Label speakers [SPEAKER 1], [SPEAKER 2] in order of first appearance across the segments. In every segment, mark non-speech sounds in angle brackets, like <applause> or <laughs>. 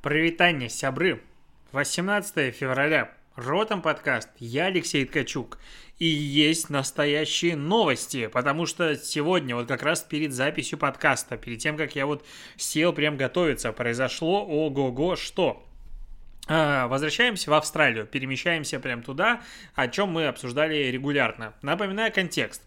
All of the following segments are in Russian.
[SPEAKER 1] Привитание, сябры! 18 февраля. Ротом подкаст. Я Алексей Ткачук. И есть настоящие новости, потому что сегодня, вот как раз перед записью подкаста, перед тем, как я вот сел прям готовиться, произошло ого-го что. А, возвращаемся в Австралию, перемещаемся прям туда, о чем мы обсуждали регулярно. Напоминаю контекст.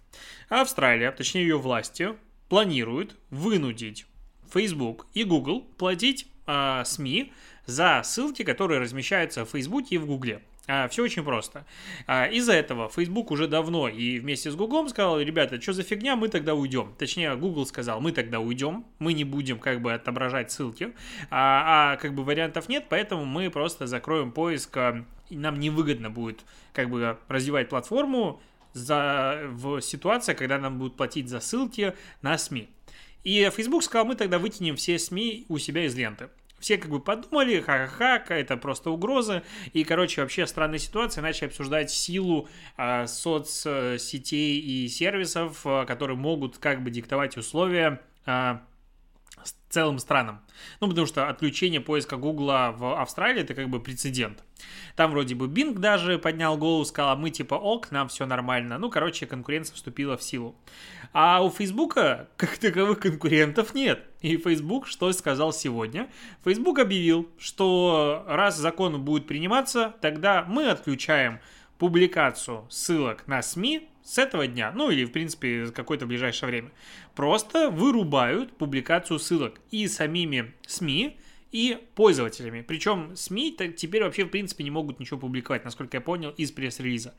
[SPEAKER 1] Австралия, точнее ее власти, планируют вынудить Facebook и Google платить э, СМИ за ссылки, которые размещаются в Фейсбуке и в Гугле. А, все очень просто. А, из-за этого Facebook уже давно и вместе с Гуглом сказал, ребята, что за фигня, мы тогда уйдем. Точнее, Google сказал, мы тогда уйдем, мы не будем как бы отображать ссылки, а, а как бы вариантов нет, поэтому мы просто закроем поиск, а, и нам невыгодно будет как бы развивать платформу за, в ситуации, когда нам будут платить за ссылки на СМИ. И Facebook сказал, мы тогда вытянем все СМИ у себя из ленты. Все как бы подумали, ха-ха-ха, это просто угроза. И, короче, вообще странная ситуация. Начали обсуждать силу э, соцсетей и сервисов, э, которые могут как бы диктовать условия э, целым странам. Ну, потому что отключение поиска Гугла в Австралии это как бы прецедент. Там вроде бы Bing даже поднял голову, сказал, «А мы типа ок, нам все нормально. Ну, короче, конкуренция вступила в силу. А у Фейсбука как таковых конкурентов нет. И Facebook что сказал сегодня? Facebook объявил, что раз закон будет приниматься, тогда мы отключаем публикацию ссылок на СМИ с этого дня, ну или, в принципе, какое-то ближайшее время, просто вырубают публикацию ссылок и самими СМИ, и пользователями. Причем СМИ теперь вообще, в принципе, не могут ничего публиковать, насколько я понял, из пресс-релиза.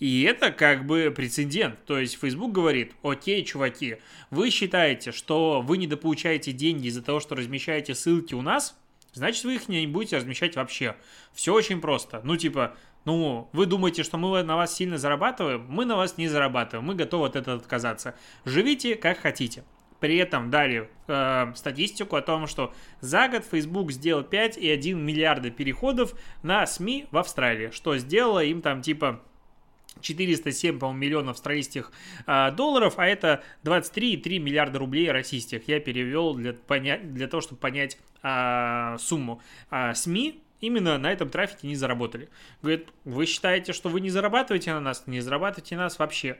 [SPEAKER 1] И это как бы прецедент. То есть Facebook говорит, окей, чуваки, вы считаете, что вы недополучаете деньги из-за того, что размещаете ссылки у нас, значит, вы их не будете размещать вообще. Все очень просто. Ну, типа, ну, вы думаете, что мы на вас сильно зарабатываем? Мы на вас не зарабатываем, мы готовы от этого отказаться. Живите как хотите. При этом дали э, статистику о том, что за год Facebook сделал 5,1 миллиарда переходов на СМИ в Австралии, что сделало им там типа 407, по-моему, миллионов австралийских э, долларов, а это 23,3 миллиарда рублей российских. Я перевел для, понять, для того, чтобы понять э, сумму. Э, СМИ именно на этом трафике не заработали. Говорит, вы считаете, что вы не зарабатываете на нас? Не зарабатываете на нас вообще.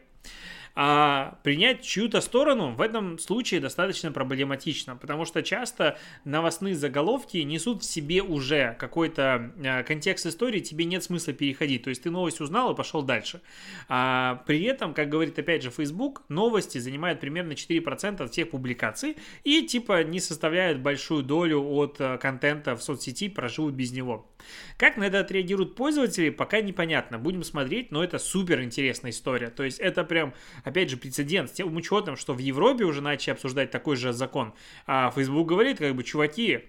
[SPEAKER 1] А принять чью-то сторону в этом случае достаточно проблематично, потому что часто новостные заголовки несут в себе уже какой-то э, контекст истории, тебе нет смысла переходить. То есть ты новость узнал и пошел дальше. А при этом, как говорит опять же Facebook, новости занимают примерно 4% от всех публикаций и типа не составляют большую долю от э, контента в соцсети, проживут без него. Как на это отреагируют пользователи, пока непонятно. Будем смотреть, но это супер интересная история. То есть это прям опять же, прецедент с тем учетом, что в Европе уже начали обсуждать такой же закон. А Facebook говорит, как бы, чуваки,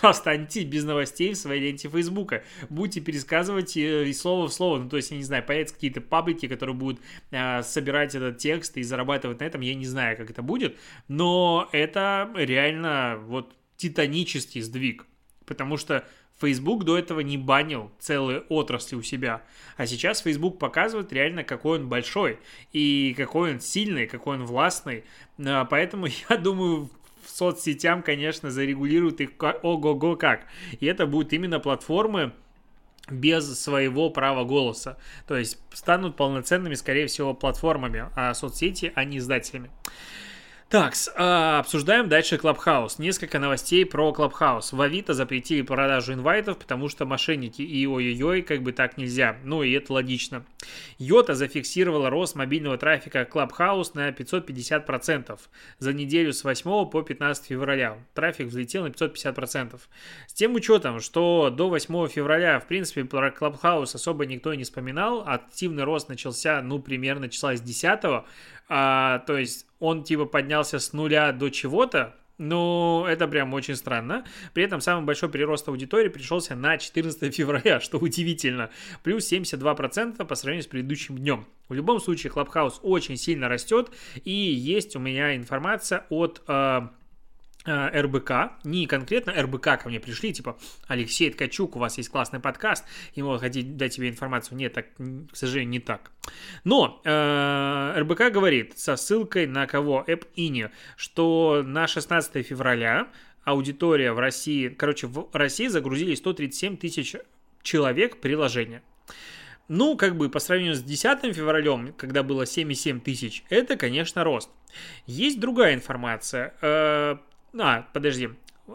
[SPEAKER 1] останьтесь без новостей в своей ленте Фейсбука. Будете пересказывать э, и слово в слово. Ну, то есть, я не знаю, появятся какие-то паблики, которые будут э, собирать этот текст и зарабатывать на этом. Я не знаю, как это будет. Но это реально вот титанический сдвиг. Потому что Facebook до этого не банил целые отрасли у себя. А сейчас Facebook показывает реально, какой он большой и какой он сильный, какой он властный. А, поэтому <laughs> я думаю, соцсетям, конечно, зарегулируют их ого-го как. И это будут именно платформы, без своего права голоса. То есть станут полноценными, скорее всего, платформами, а соцсети, а не издателями. Так, а, обсуждаем дальше Clubhouse. Несколько новостей про Clubhouse. В Авито запретили продажу инвайтов, потому что мошенники и ой-ой-ой, как бы так нельзя. Ну и это логично. Йота зафиксировала рост мобильного трафика Clubhouse на 550% за неделю с 8 по 15 февраля. Трафик взлетел на 550%. С тем учетом, что до 8 февраля, в принципе, про Clubhouse особо никто не вспоминал, активный рост начался, ну, примерно числа с 10 а, то есть он типа поднялся с нуля до чего-то, ну, это прям очень странно. При этом самый большой прирост аудитории пришелся на 14 <laughs> февраля, что удивительно. Плюс 72% по сравнению с предыдущим днем. В любом случае, Clubhouse очень сильно растет. И есть у меня информация от Э, РБК, не конкретно РБК ко мне пришли, типа, Алексей Ткачук, у вас есть классный подкаст, и мы хотим дать тебе информацию. Нет, так, к сожалению, не так. Но э, РБК говорит со ссылкой на кого? App Ini, что на 16 февраля аудитория в России, короче, в России загрузили 137 тысяч человек приложение. Ну, как бы по сравнению с 10 февралем, когда было 7,7 тысяч, это, конечно, рост. Есть другая информация. А, подожди.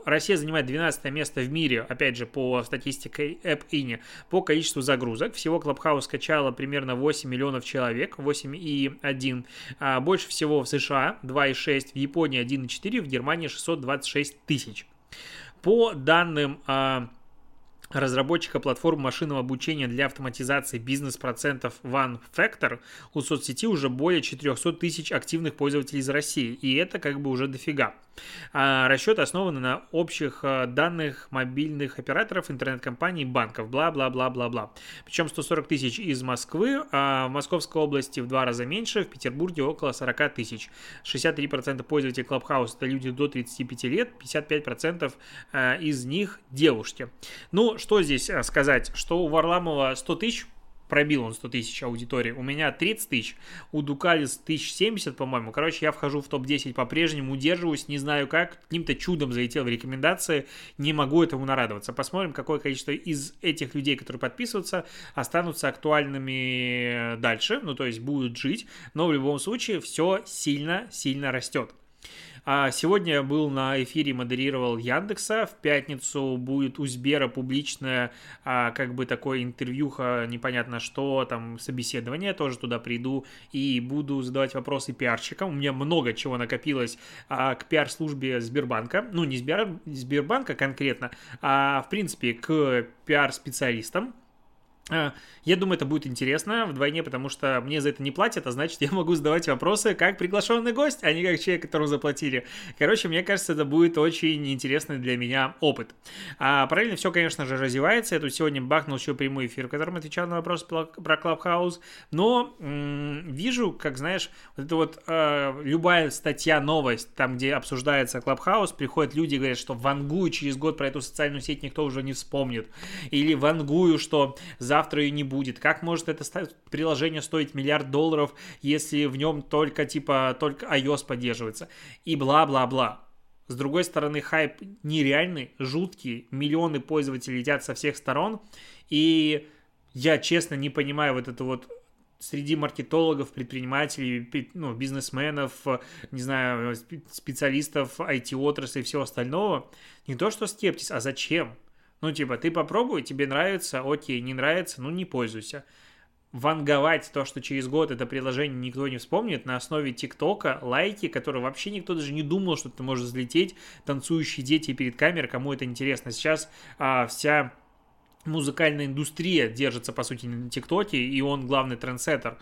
[SPEAKER 1] Россия занимает 12 место в мире, опять же, по статистике AppInnie, по количеству загрузок. Всего Clubhouse скачало примерно 8 миллионов человек, 8,1. А больше всего в США 2,6, в Японии 1,4, в Германии 626 тысяч. По данным а, разработчика платформы машинного обучения для автоматизации бизнес-процентов OneFactor, у соцсети уже более 400 тысяч активных пользователей из России, и это как бы уже дофига. А расчет основан на общих а, данных мобильных операторов, интернет-компаний, банков, бла-бла-бла-бла-бла. Причем 140 тысяч из Москвы, а в Московской области в два раза меньше, в Петербурге около 40 тысяч. 63% пользователей Clubhouse это люди до 35 лет, 55% а, из них девушки. Ну, что здесь а, сказать? Что у Варламова 100 тысяч пробил он 100 тысяч аудитории. У меня 30 тысяч, у Дукалис 1070, по-моему. Короче, я вхожу в топ-10 по-прежнему, удерживаюсь, не знаю как, каким-то чудом залетел в рекомендации, не могу этому нарадоваться. Посмотрим, какое количество из этих людей, которые подписываются, останутся актуальными дальше, ну, то есть будут жить, но в любом случае все сильно-сильно растет. А сегодня я был на эфире, модерировал Яндекса. В пятницу будет у Сбера публичное, а, как бы такое интервьюха, непонятно что, там, собеседование. Тоже туда приду и буду задавать вопросы пиарщикам. У меня много чего накопилось а, к пиар-службе Сбербанка. Ну, не Сбер, Сбербанка конкретно, а, в принципе, к пиар-специалистам я думаю, это будет интересно вдвойне, потому что мне за это не платят, а значит, я могу задавать вопросы как приглашенный гость, а не как человек, которому заплатили. Короче, мне кажется, это будет очень интересный для меня опыт. А параллельно все, конечно же, развивается. Я тут сегодня бахнул еще прямой эфир, в котором отвечал на вопрос про Clubhouse. Но м- вижу, как, знаешь, вот это вот э, любая статья, новость, там, где обсуждается Clubhouse, приходят люди и говорят, что вангую через год про эту социальную сеть никто уже не вспомнит. Или вангую, что за завтра ее не будет. Как может это приложение стоить миллиард долларов, если в нем только типа только iOS поддерживается? И бла-бла-бла. С другой стороны, хайп нереальный, жуткий, миллионы пользователей летят со всех сторон, и я честно не понимаю вот это вот среди маркетологов, предпринимателей, ну, бизнесменов, не знаю, специалистов IT-отрасли и всего остального, не то что скептиз, а зачем? Ну, типа, ты попробуй, тебе нравится, окей, не нравится, ну, не пользуйся. Ванговать то, что через год это приложение никто не вспомнит, на основе ТикТока, лайки, которые вообще никто даже не думал, что ты можешь взлететь, танцующие дети перед камерой, кому это интересно. Сейчас а, вся музыкальная индустрия держится, по сути, на ТикТоке, и он главный трендсеттер.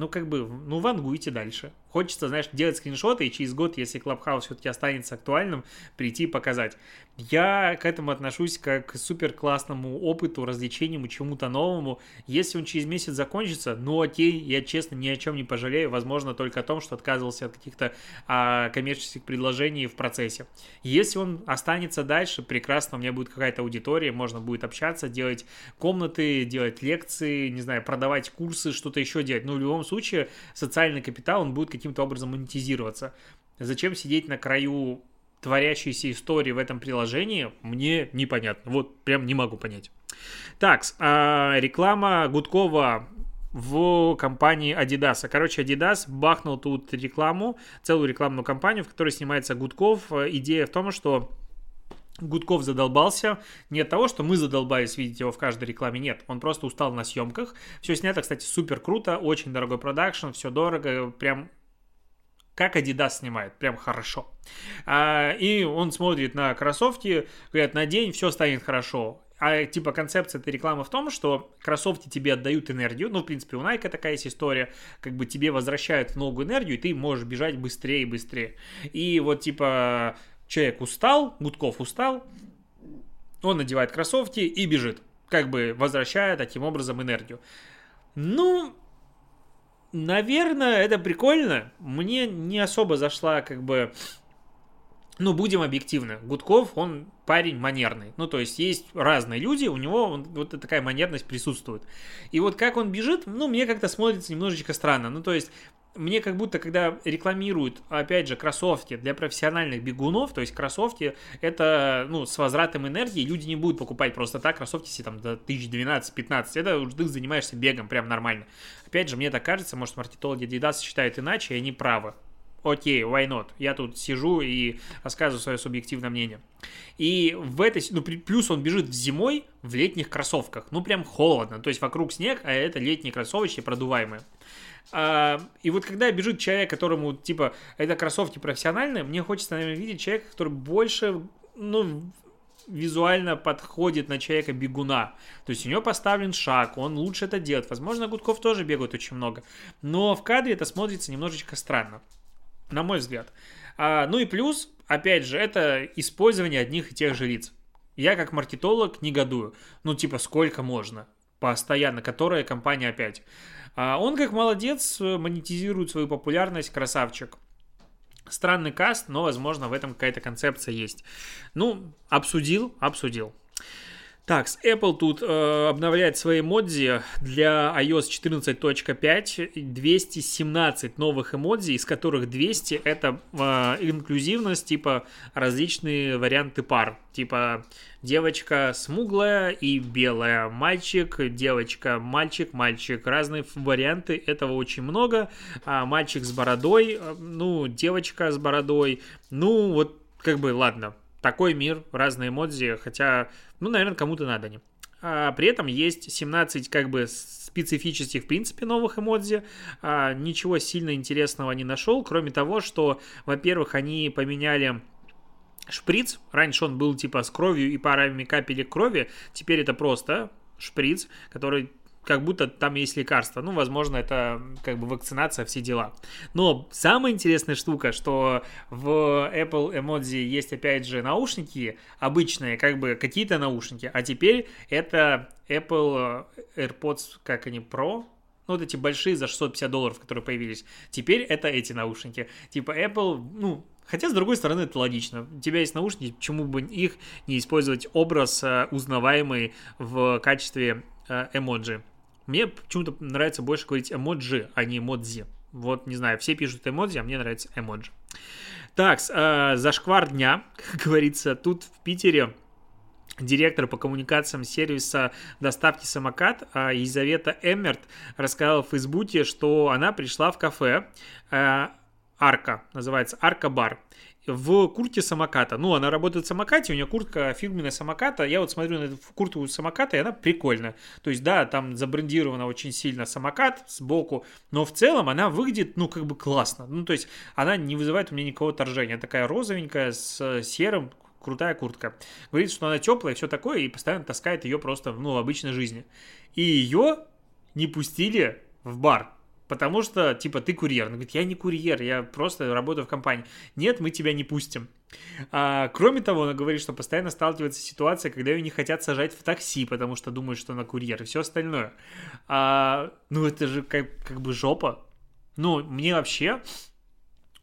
[SPEAKER 1] Ну, как бы, ну, вангуйте дальше. Хочется, знаешь, делать скриншоты, и через год, если Clubhouse все-таки останется актуальным, прийти и показать. Я к этому отношусь как к супер классному опыту, развлечению, чему-то новому. Если он через месяц закончится, ну окей, я честно ни о чем не пожалею, возможно, только о том, что отказывался от каких-то а, коммерческих предложений в процессе. Если он останется дальше, прекрасно, у меня будет какая-то аудитория, можно будет общаться, делать комнаты, делать лекции, не знаю, продавать курсы, что-то еще делать. Но в любом случае, социальный капитал, он будет каким-то образом монетизироваться. Зачем сидеть на краю творящейся истории в этом приложении, мне непонятно. Вот прям не могу понять. Так, а, реклама Гудкова в компании Adidas. Короче, Adidas бахнул тут рекламу, целую рекламную кампанию, в которой снимается Гудков. Идея в том, что Гудков задолбался. Не от того, что мы задолбались видеть его в каждой рекламе, нет. Он просто устал на съемках. Все снято, кстати, супер круто, очень дорогой продакшн, все дорого, прям как Adidas снимает, прям хорошо. А, и он смотрит на кроссовки, говорят, на день все станет хорошо. А типа концепция этой рекламы в том, что кроссовки тебе отдают энергию, ну, в принципе, у Nike такая есть история, как бы тебе возвращают новую энергию, и ты можешь бежать быстрее и быстрее. И вот, типа, человек устал, Гудков устал, он надевает кроссовки и бежит, как бы возвращая таким образом энергию. Ну, Наверное, это прикольно. Мне не особо зашла, как бы... Ну, будем объективны. Гудков, он парень манерный. Ну, то есть есть разные люди, у него вот такая манерность присутствует. И вот как он бежит, ну, мне как-то смотрится немножечко странно. Ну, то есть мне как будто, когда рекламируют, опять же, кроссовки для профессиональных бегунов, то есть кроссовки, это, ну, с возвратом энергии, люди не будут покупать просто так кроссовки себе там до 1012-15, это уже ты занимаешься бегом прям нормально. Опять же, мне так кажется, может, мартитологи Adidas считают иначе, и они правы окей, why not? Я тут сижу и рассказываю свое субъективное мнение. И в этой, ну, плюс он бежит зимой в летних кроссовках. Ну, прям холодно. То есть вокруг снег, а это летние кроссовочки продуваемые. А, и вот когда бежит человек, которому, типа, это кроссовки профессиональные, мне хочется, наверное, видеть человека, который больше, ну, визуально подходит на человека бегуна. То есть у него поставлен шаг, он лучше это делает. Возможно, Гудков тоже бегает очень много. Но в кадре это смотрится немножечко странно на мой взгляд. А, ну и плюс, опять же, это использование одних и тех же лиц. Я как маркетолог негодую. Ну, типа, сколько можно? Постоянно. Которая компания опять? А он как молодец монетизирует свою популярность, красавчик. Странный каст, но, возможно, в этом какая-то концепция есть. Ну, обсудил, обсудил. Так, Apple тут э, обновляет свои эмодзи для iOS 14.5, 217 новых эмодзи, из которых 200 это э, инклюзивность, типа различные варианты пар, типа девочка смуглая и белая, мальчик, девочка, мальчик, мальчик, разные варианты, этого очень много, а мальчик с бородой, э, ну, девочка с бородой, ну, вот как бы, ладно, такой мир, разные эмодзи, хотя, ну, наверное, кому-то надо они. А при этом есть 17 как бы специфических, в принципе, новых эмодзи. А, ничего сильно интересного не нашел, кроме того, что, во-первых, они поменяли шприц. Раньше он был типа с кровью и парами капелек крови. Теперь это просто шприц, который как будто там есть лекарство. Ну, возможно, это как бы вакцинация, все дела. Но самая интересная штука, что в Apple Emoji есть, опять же, наушники обычные, как бы какие-то наушники, а теперь это Apple AirPods, как они, Pro, ну, вот эти большие за 650 долларов, которые появились. Теперь это эти наушники. Типа Apple, ну, Хотя, с другой стороны, это логично. У тебя есть наушники, почему бы их не использовать образ э, узнаваемый в качестве э, эмоджи. Мне почему-то нравится больше говорить эмоджи, а не эмодзи. Вот, не знаю, все пишут эмодзи, а мне нравится эмоджи. Так, э, зашквар дня, <laughs> как говорится, тут в Питере директор по коммуникациям сервиса доставки самокат э, Елизавета Эммерт рассказала в Фейсбуке, что она пришла в кафе э, Арка, называется Арка Бар в куртке самоката. Ну, она работает в самокате, у нее куртка фирменная самоката. Я вот смотрю на эту куртку самоката, и она прикольная. То есть, да, там забрендирована очень сильно самокат сбоку, но в целом она выглядит, ну, как бы классно. Ну, то есть, она не вызывает у меня никакого торжения. Такая розовенькая, с серым, крутая куртка. Говорит, что она теплая и все такое, и постоянно таскает ее просто, ну, в обычной жизни. И ее не пустили в бар. Потому что, типа, ты курьер. Она говорит, я не курьер, я просто работаю в компании. Нет, мы тебя не пустим. А, кроме того, она говорит, что постоянно сталкивается ситуация, когда ее не хотят сажать в такси, потому что думают, что она курьер и все остальное. А, ну, это же как, как бы жопа. Ну, мне вообще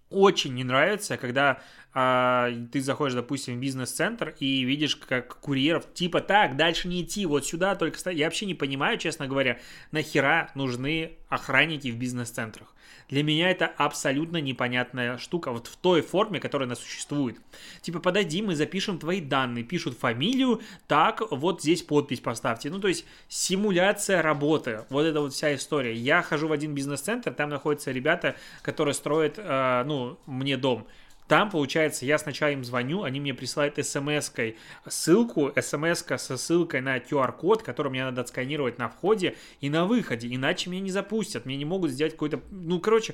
[SPEAKER 1] очень не нравится, когда ты заходишь, допустим, в бизнес-центр и видишь, как курьеров, типа, так, дальше не идти, вот сюда только. Я вообще не понимаю, честно говоря, нахера нужны охранники в бизнес-центрах. Для меня это абсолютно непонятная штука, вот в той форме, которая она существует. Типа, подойди, мы запишем твои данные, пишут фамилию, так, вот здесь подпись поставьте. Ну, то есть, симуляция работы, вот это вот вся история. Я хожу в один бизнес-центр, там находятся ребята, которые строят, э, ну, мне дом. Там, получается, я сначала им звоню, они мне присылают смс-кой ссылку, смс со ссылкой на QR-код, который мне надо отсканировать на входе и на выходе, иначе меня не запустят, мне не могут сделать какой-то, ну, короче,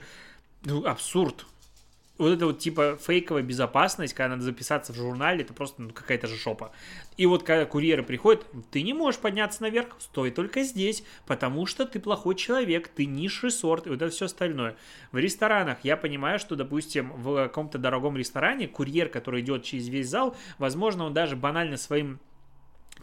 [SPEAKER 1] ну, абсурд вот это вот типа фейковая безопасность, когда надо записаться в журнале, это просто ну, какая-то же шопа. И вот когда курьеры приходят, ты не можешь подняться наверх, стой только здесь, потому что ты плохой человек, ты низший сорт и вот это все остальное. В ресторанах я понимаю, что, допустим, в каком-то дорогом ресторане курьер, который идет через весь зал, возможно, он даже банально своим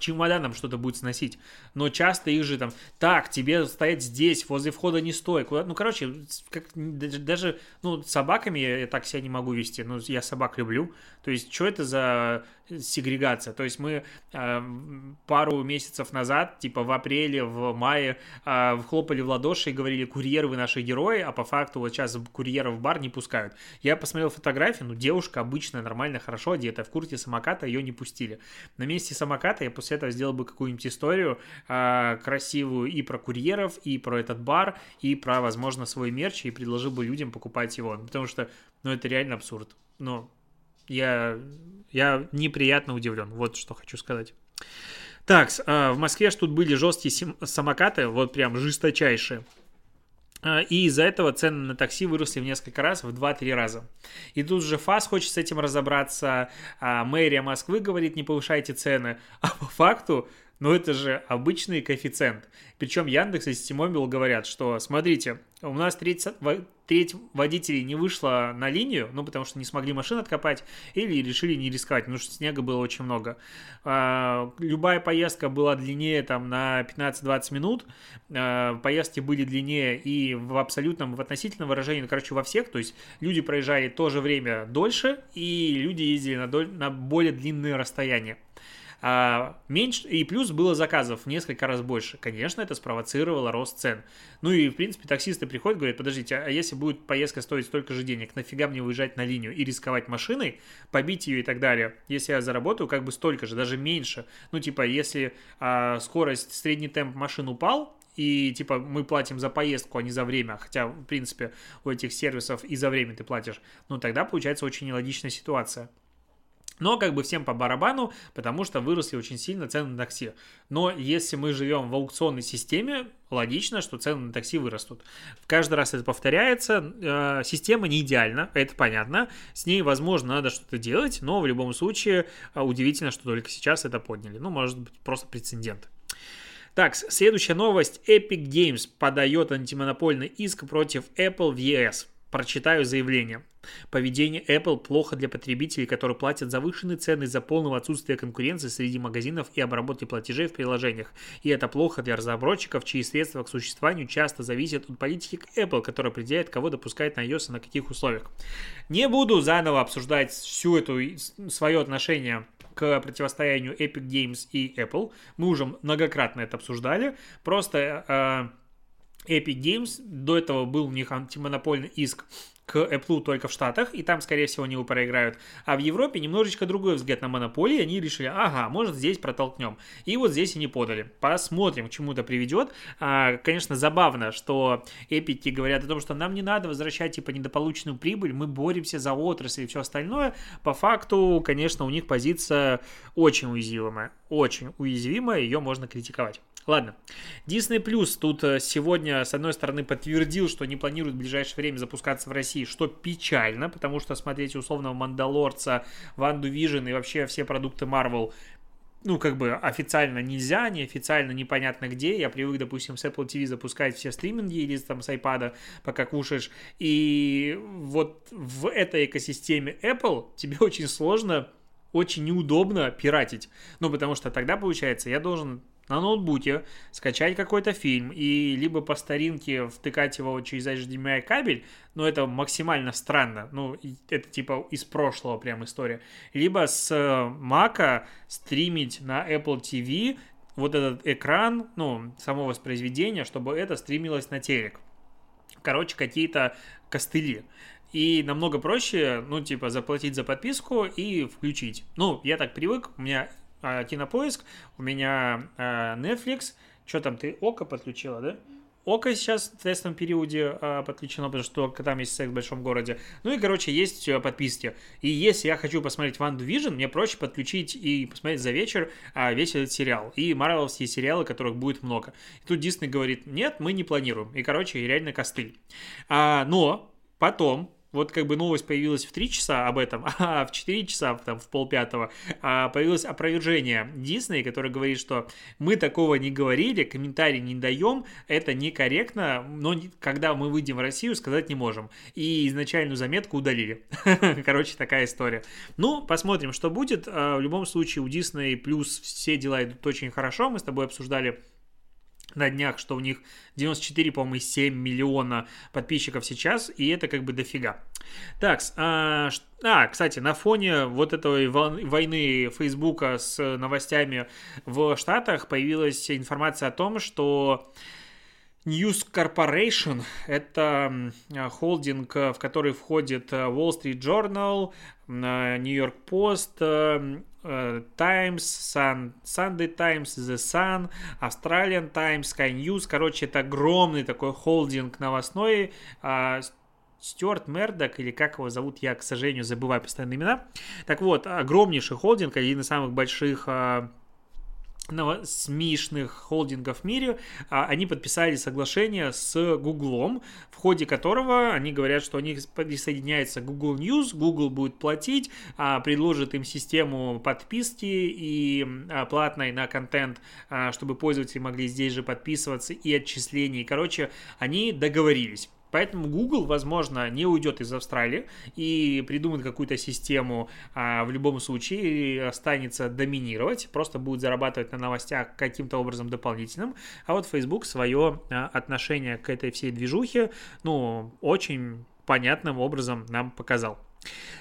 [SPEAKER 1] чемоданом что-то будет сносить. Но часто их же там, так, тебе стоять здесь, возле входа не стой. Куда... Ну, короче, как, даже, ну, собаками я, я так себя не могу вести. Ну, я собак люблю. То есть, что это за сегрегация. То есть мы э, пару месяцев назад, типа в апреле, в мае, э, хлопали в ладоши и говорили, курьеры вы наши герои, а по факту вот сейчас курьеров в бар не пускают. Я посмотрел фотографии, ну девушка обычная, нормально, хорошо одета, в куртке самоката ее не пустили. На месте самоката я после этого сделал бы какую-нибудь историю э, красивую и про курьеров, и про этот бар, и про, возможно, свой мерч, и предложил бы людям покупать его. Потому что, ну это реально абсурд. Ну, я, я неприятно удивлен. Вот что хочу сказать. Так, а, в Москве ж тут были жесткие самокаты, вот прям жесточайшие. А, и из-за этого цены на такси выросли в несколько раз, в 2-3 раза. И тут же ФАС хочет с этим разобраться, а мэрия Москвы говорит, не повышайте цены. А по факту но это же обычный коэффициент. Причем Яндекс и Ситимобил говорят, что, смотрите, у нас треть, треть водителей не вышла на линию, ну, потому что не смогли машин откопать, или решили не рисковать, потому что снега было очень много. А, любая поездка была длиннее там на 15-20 минут, а, поездки были длиннее и в абсолютном, в относительном выражении, ну, короче, во всех, то есть люди проезжали то же время дольше, и люди ездили на, доль, на более длинные расстояния а, меньше, и плюс было заказов в несколько раз больше. Конечно, это спровоцировало рост цен. Ну и, в принципе, таксисты приходят, говорят, подождите, а если будет поездка стоить столько же денег, нафига мне выезжать на линию и рисковать машиной, побить ее и так далее, если я заработаю как бы столько же, даже меньше. Ну, типа, если а, скорость, средний темп машин упал, и типа мы платим за поездку, а не за время, хотя, в принципе, у этих сервисов и за время ты платишь, ну тогда получается очень нелогичная ситуация. Но как бы всем по барабану, потому что выросли очень сильно цены на такси. Но если мы живем в аукционной системе, логично, что цены на такси вырастут. Каждый раз это повторяется. Э, система не идеальна, это понятно. С ней, возможно, надо что-то делать, но в любом случае э, удивительно, что только сейчас это подняли. Ну, может быть, просто прецедент. Так, следующая новость. Epic Games подает антимонопольный иск против Apple в ES. Прочитаю заявление. Поведение Apple плохо для потребителей, которые платят завышенные цены из-за полного отсутствия конкуренции среди магазинов и обработки платежей в приложениях. И это плохо для разработчиков, чьи средства к существованию часто зависят от политики Apple, которая определяет, кого допускает на iOS и на каких условиях. Не буду заново обсуждать всю эту свое отношение к противостоянию Epic Games и Apple. Мы уже многократно это обсуждали. Просто э, Epic Games, до этого был у них антимонопольный иск к Apple только в Штатах, и там, скорее всего, они его проиграют. А в Европе немножечко другой взгляд на монополии, они решили, ага, может, здесь протолкнем. И вот здесь они подали. Посмотрим, к чему это приведет. А, конечно, забавно, что эпики говорят о том, что нам не надо возвращать, типа, недополученную прибыль, мы боремся за отрасль и все остальное. По факту, конечно, у них позиция очень уязвимая. Очень уязвимая, ее можно критиковать. Ладно. Disney Plus тут э, сегодня, с одной стороны, подтвердил, что не планирует в ближайшее время запускаться в России, что печально, потому что смотреть условного Мандалорца, Ванду Vision и вообще все продукты Marvel ну, как бы официально нельзя, неофициально непонятно где. Я привык, допустим, с Apple TV запускать все стриминги или там с iPad, пока кушаешь. И вот в этой экосистеме Apple тебе очень сложно, очень неудобно пиратить. Ну, потому что тогда, получается, я должен на ноутбуке скачать какой-то фильм и либо по старинке втыкать его через HDMI кабель, но это максимально странно, ну, это типа из прошлого прям история, либо с Mac стримить на Apple TV вот этот экран, ну, само воспроизведение, чтобы это стримилось на телек. Короче, какие-то костыли. И намного проще, ну, типа, заплатить за подписку и включить. Ну, я так привык, у меня а, кинопоиск, у меня а, Netflix, что там, ты Око подключила, да? Око сейчас в тестовом периоде а, подключено, потому что там есть секс в большом городе. Ну и, короче, есть подписки. И если я хочу посмотреть Ванду Vision, мне проще подключить и посмотреть за вечер а, весь этот сериал. И марвелские сериалы, которых будет много. И тут Дисней говорит, нет, мы не планируем. И, короче, реально костыль. А, но потом вот как бы новость появилась в 3 часа об этом, <laughs> а в 4 часа, там, в полпятого, а, появилось опровержение Дисней, которое говорит, что мы такого не говорили, комментарий не даем, это некорректно, но когда мы выйдем в Россию, сказать не можем. И изначальную заметку удалили. <laughs> Короче, такая история. Ну, посмотрим, что будет. А, в любом случае, у Дисней плюс все дела идут очень хорошо. Мы с тобой обсуждали на днях, что у них 94, по-моему, 7 миллиона подписчиков сейчас, и это как бы дофига. Так, а, а, кстати, на фоне вот этой войны Фейсбука с новостями в Штатах появилась информация о том, что News Corporation – это холдинг, в который входит Wall Street Journal, New York Post, Times, Sun, Sunday Times, The Sun, Australian Times, Sky News. Короче, это огромный такой холдинг новостной. Стюарт Мердок, или как его зовут, я, к сожалению, забываю постоянно имена. Так вот, огромнейший холдинг, один из самых больших смешных холдингов в мире, а, они подписали соглашение с Гуглом, в ходе которого они говорят, что они присоединяются к Google News, Google будет платить, а, предложит им систему подписки и а, платной на контент, чтобы пользователи могли здесь же подписываться и отчислений. Короче, они договорились. Поэтому Google, возможно, не уйдет из Австралии и придумает какую-то систему а, в любом случае останется доминировать, просто будет зарабатывать на новостях каким-то образом дополнительным. А вот Facebook свое а, отношение к этой всей движухе, ну, очень понятным образом нам показал.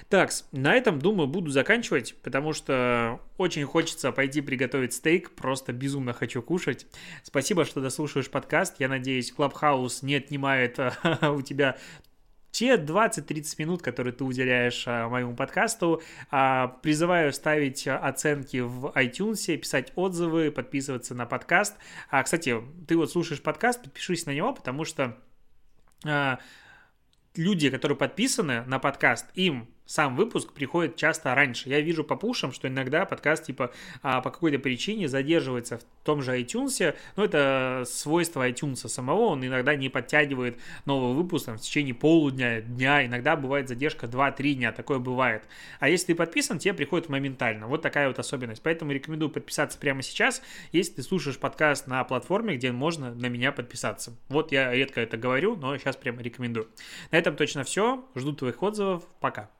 [SPEAKER 1] Так, на этом, думаю, буду заканчивать, потому что очень хочется пойти приготовить стейк, просто безумно хочу кушать. Спасибо, что дослушаешь подкаст. Я надеюсь, Clubhouse не отнимает <laughs> у тебя те 20-30 минут, которые ты уделяешь а, моему подкасту. А, призываю ставить оценки в iTunes, писать отзывы, подписываться на подкаст. А, кстати, ты вот слушаешь подкаст, подпишись на него, потому что а, люди, которые подписаны на подкаст, им сам выпуск приходит часто раньше. Я вижу по пушам, что иногда подкаст типа а, по какой-то причине задерживается в том же iTunes, но это свойство iTunes самого, он иногда не подтягивает новый выпуск там, в течение полудня, дня, иногда бывает задержка 2-3 дня, такое бывает. А если ты подписан, тебе приходит моментально. Вот такая вот особенность. Поэтому рекомендую подписаться прямо сейчас, если ты слушаешь подкаст на платформе, где можно на меня подписаться. Вот я редко это говорю, но сейчас прямо рекомендую. На этом точно все. Жду твоих отзывов. Пока.